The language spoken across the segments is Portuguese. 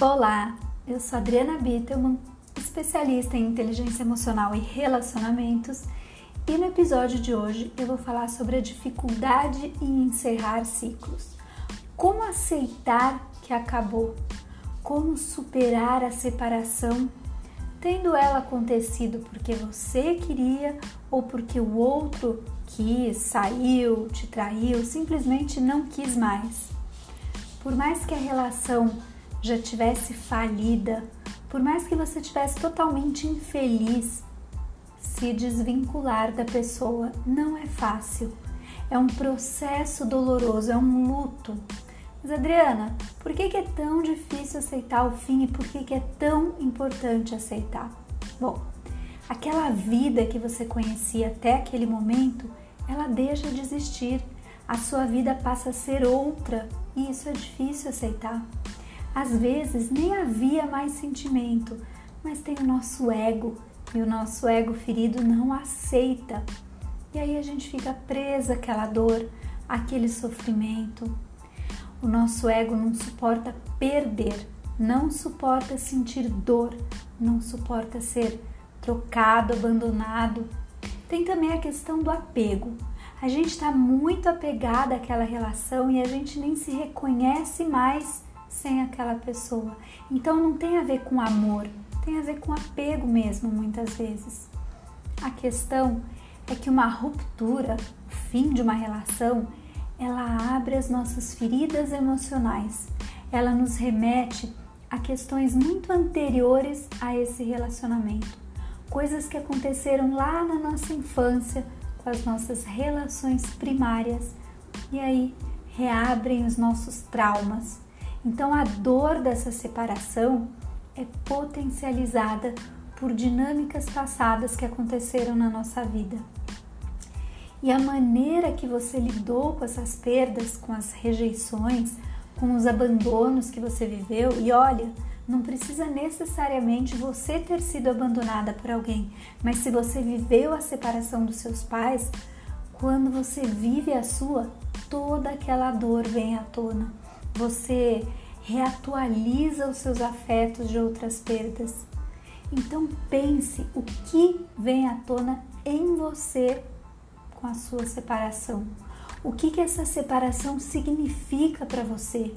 Olá, eu sou Adriana Bittelman, especialista em inteligência emocional e relacionamentos, e no episódio de hoje eu vou falar sobre a dificuldade em encerrar ciclos. Como aceitar que acabou? Como superar a separação, tendo ela acontecido porque você queria ou porque o outro quis, saiu, te traiu, simplesmente não quis mais. Por mais que a relação já tivesse falida, por mais que você tivesse totalmente infeliz, se desvincular da pessoa não é fácil. É um processo doloroso, é um luto. Mas Adriana, por que, é tão difícil aceitar o fim e por que, é tão importante aceitar? Bom, aquela vida que você conhecia até aquele momento, ela deixa de existir. A sua vida passa a ser outra e isso é difícil aceitar. Às vezes nem havia mais sentimento, mas tem o nosso ego e o nosso ego ferido não aceita. E aí a gente fica presa àquela dor, àquele sofrimento. O nosso ego não suporta perder, não suporta sentir dor, não suporta ser trocado, abandonado. Tem também a questão do apego. A gente está muito apegada àquela relação e a gente nem se reconhece mais sem aquela pessoa. Então não tem a ver com amor, tem a ver com apego mesmo, muitas vezes. A questão é que uma ruptura, o fim de uma relação, ela abre as nossas feridas emocionais. Ela nos remete a questões muito anteriores a esse relacionamento. Coisas que aconteceram lá na nossa infância, com as nossas relações primárias, e aí reabrem os nossos traumas, então a dor dessa separação é potencializada por dinâmicas passadas que aconteceram na nossa vida. E a maneira que você lidou com essas perdas, com as rejeições, com os abandonos que você viveu, e olha, não precisa necessariamente você ter sido abandonada por alguém, mas se você viveu a separação dos seus pais, quando você vive a sua, toda aquela dor vem à tona você reatualiza os seus afetos de outras perdas. Então pense o que vem à tona em você com a sua separação. O que, que essa separação significa para você?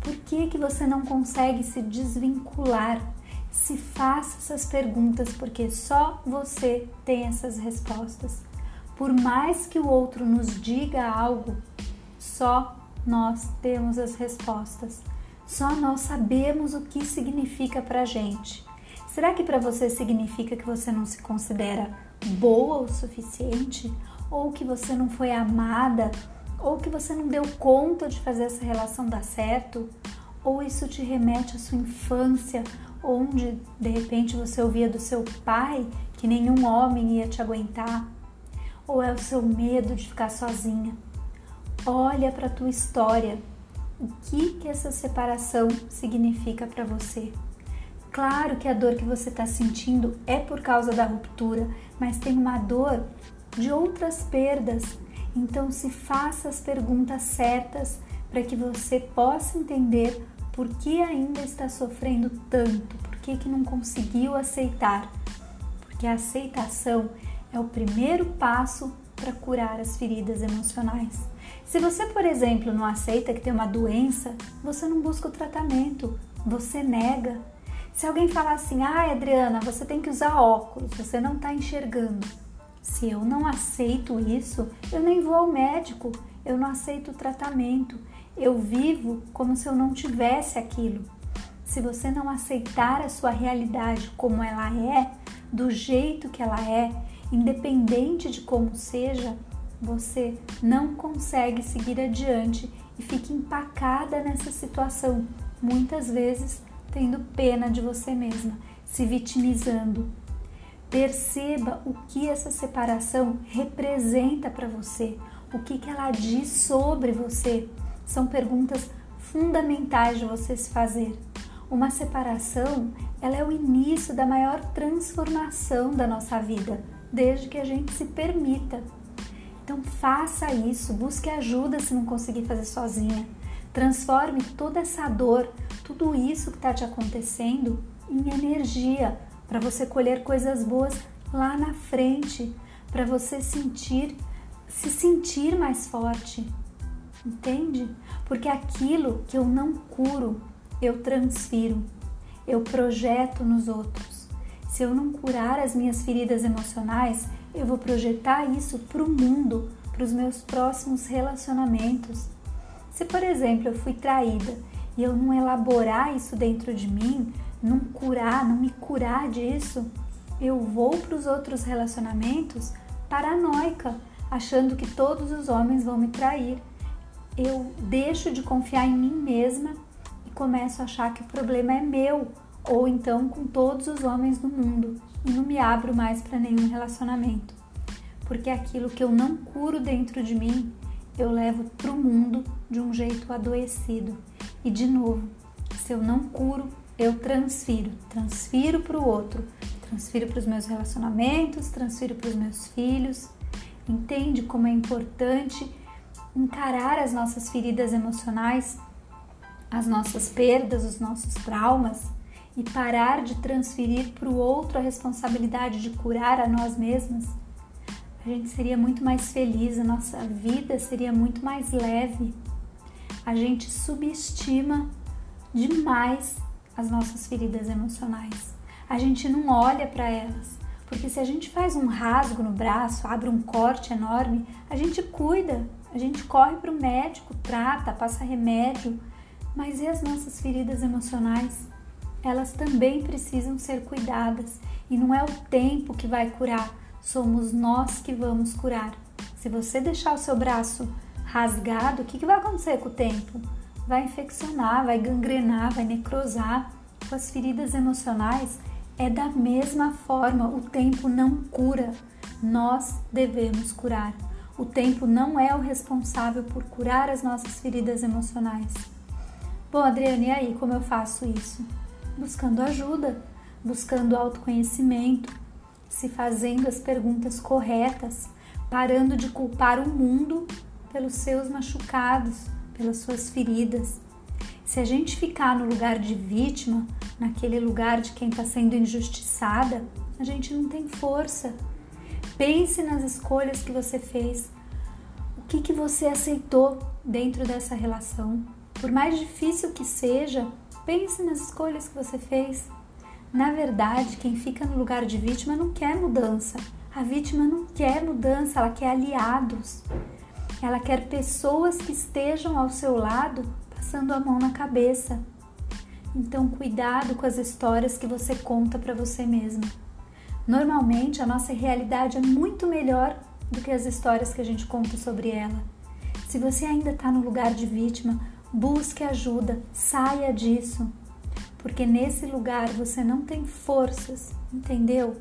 Por que, que você não consegue se desvincular? Se faça essas perguntas, porque só você tem essas respostas. Por mais que o outro nos diga algo, só nós temos as respostas. Só nós sabemos o que significa para gente. Será que para você significa que você não se considera boa o suficiente? Ou que você não foi amada? Ou que você não deu conta de fazer essa relação dar certo? Ou isso te remete à sua infância, onde de repente você ouvia do seu pai que nenhum homem ia te aguentar? Ou é o seu medo de ficar sozinha? Olha para a tua história. O que que essa separação significa para você? Claro que a dor que você está sentindo é por causa da ruptura, mas tem uma dor de outras perdas. Então se faça as perguntas certas para que você possa entender por que ainda está sofrendo tanto, por que, que não conseguiu aceitar. Porque a aceitação é o primeiro passo para curar as feridas emocionais. Se você, por exemplo, não aceita que tem uma doença, você não busca o tratamento, você nega. Se alguém falar assim, ah, Adriana, você tem que usar óculos, você não está enxergando. Se eu não aceito isso, eu nem vou ao médico, eu não aceito o tratamento, eu vivo como se eu não tivesse aquilo. Se você não aceitar a sua realidade como ela é, do jeito que ela é, independente de como seja, você não consegue seguir adiante e fica empacada nessa situação, muitas vezes tendo pena de você mesma, se vitimizando. Perceba o que essa separação representa para você, o que, que ela diz sobre você. São perguntas fundamentais de você se fazer. Uma separação, ela é o início da maior transformação da nossa vida, desde que a gente se permita. Então faça isso, busque ajuda se não conseguir fazer sozinha. Transforme toda essa dor, tudo isso que está te acontecendo, em energia para você colher coisas boas lá na frente, para você sentir, se sentir mais forte. Entende? Porque aquilo que eu não curo, eu transfiro, eu projeto nos outros. Se eu não curar as minhas feridas emocionais, eu vou projetar isso para o mundo, para os meus próximos relacionamentos. Se, por exemplo, eu fui traída e eu não elaborar isso dentro de mim, não curar, não me curar disso, eu vou para os outros relacionamentos paranoica, achando que todos os homens vão me trair. Eu deixo de confiar em mim mesma e começo a achar que o problema é meu, ou então com todos os homens do mundo, e não me abro mais para nenhum relacionamento. Porque aquilo que eu não curo dentro de mim, eu levo para o mundo de um jeito adoecido. E de novo, se eu não curo, eu transfiro, transfiro para o outro, transfiro para os meus relacionamentos, transfiro para os meus filhos. Entende como é importante encarar as nossas feridas emocionais, as nossas perdas, os nossos traumas e parar de transferir para o outro a responsabilidade de curar a nós mesmas? A gente seria muito mais feliz, a nossa vida seria muito mais leve. A gente subestima demais as nossas feridas emocionais. A gente não olha para elas, porque se a gente faz um rasgo no braço, abre um corte enorme, a gente cuida, a gente corre para o médico, trata, passa remédio. Mas e as nossas feridas emocionais? Elas também precisam ser cuidadas e não é o tempo que vai curar, somos nós que vamos curar. Se você deixar o seu braço rasgado, o que, que vai acontecer com o tempo? vai infeccionar, vai gangrenar, vai necrosar. Com as feridas emocionais é da mesma forma, o tempo não cura, nós devemos curar. O tempo não é o responsável por curar as nossas feridas emocionais. Bom, Adriane, e aí como eu faço isso? Buscando ajuda, buscando autoconhecimento, se fazendo as perguntas corretas, parando de culpar o mundo pelos seus machucados, pelas suas feridas. Se a gente ficar no lugar de vítima, naquele lugar de quem está sendo injustiçada, a gente não tem força. Pense nas escolhas que você fez. O que, que você aceitou dentro dessa relação? Por mais difícil que seja, pense nas escolhas que você fez. Na verdade, quem fica no lugar de vítima não quer mudança. A vítima não quer mudança, ela quer aliados. Ela quer pessoas que estejam ao seu lado passando a mão na cabeça. Então, cuidado com as histórias que você conta para você mesma. Normalmente, a nossa realidade é muito melhor do que as histórias que a gente conta sobre ela. Se você ainda está no lugar de vítima, busque ajuda, saia disso, porque nesse lugar você não tem forças, entendeu?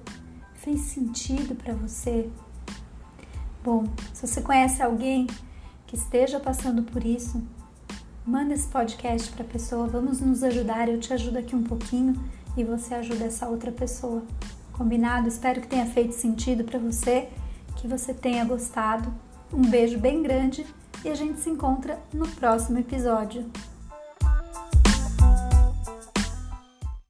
Fez sentido para você? Bom, se você conhece alguém que esteja passando por isso, manda esse podcast para a pessoa. Vamos nos ajudar. Eu te ajudo aqui um pouquinho e você ajuda essa outra pessoa. Combinado? Espero que tenha feito sentido para você, que você tenha gostado. Um beijo bem grande e a gente se encontra no próximo episódio.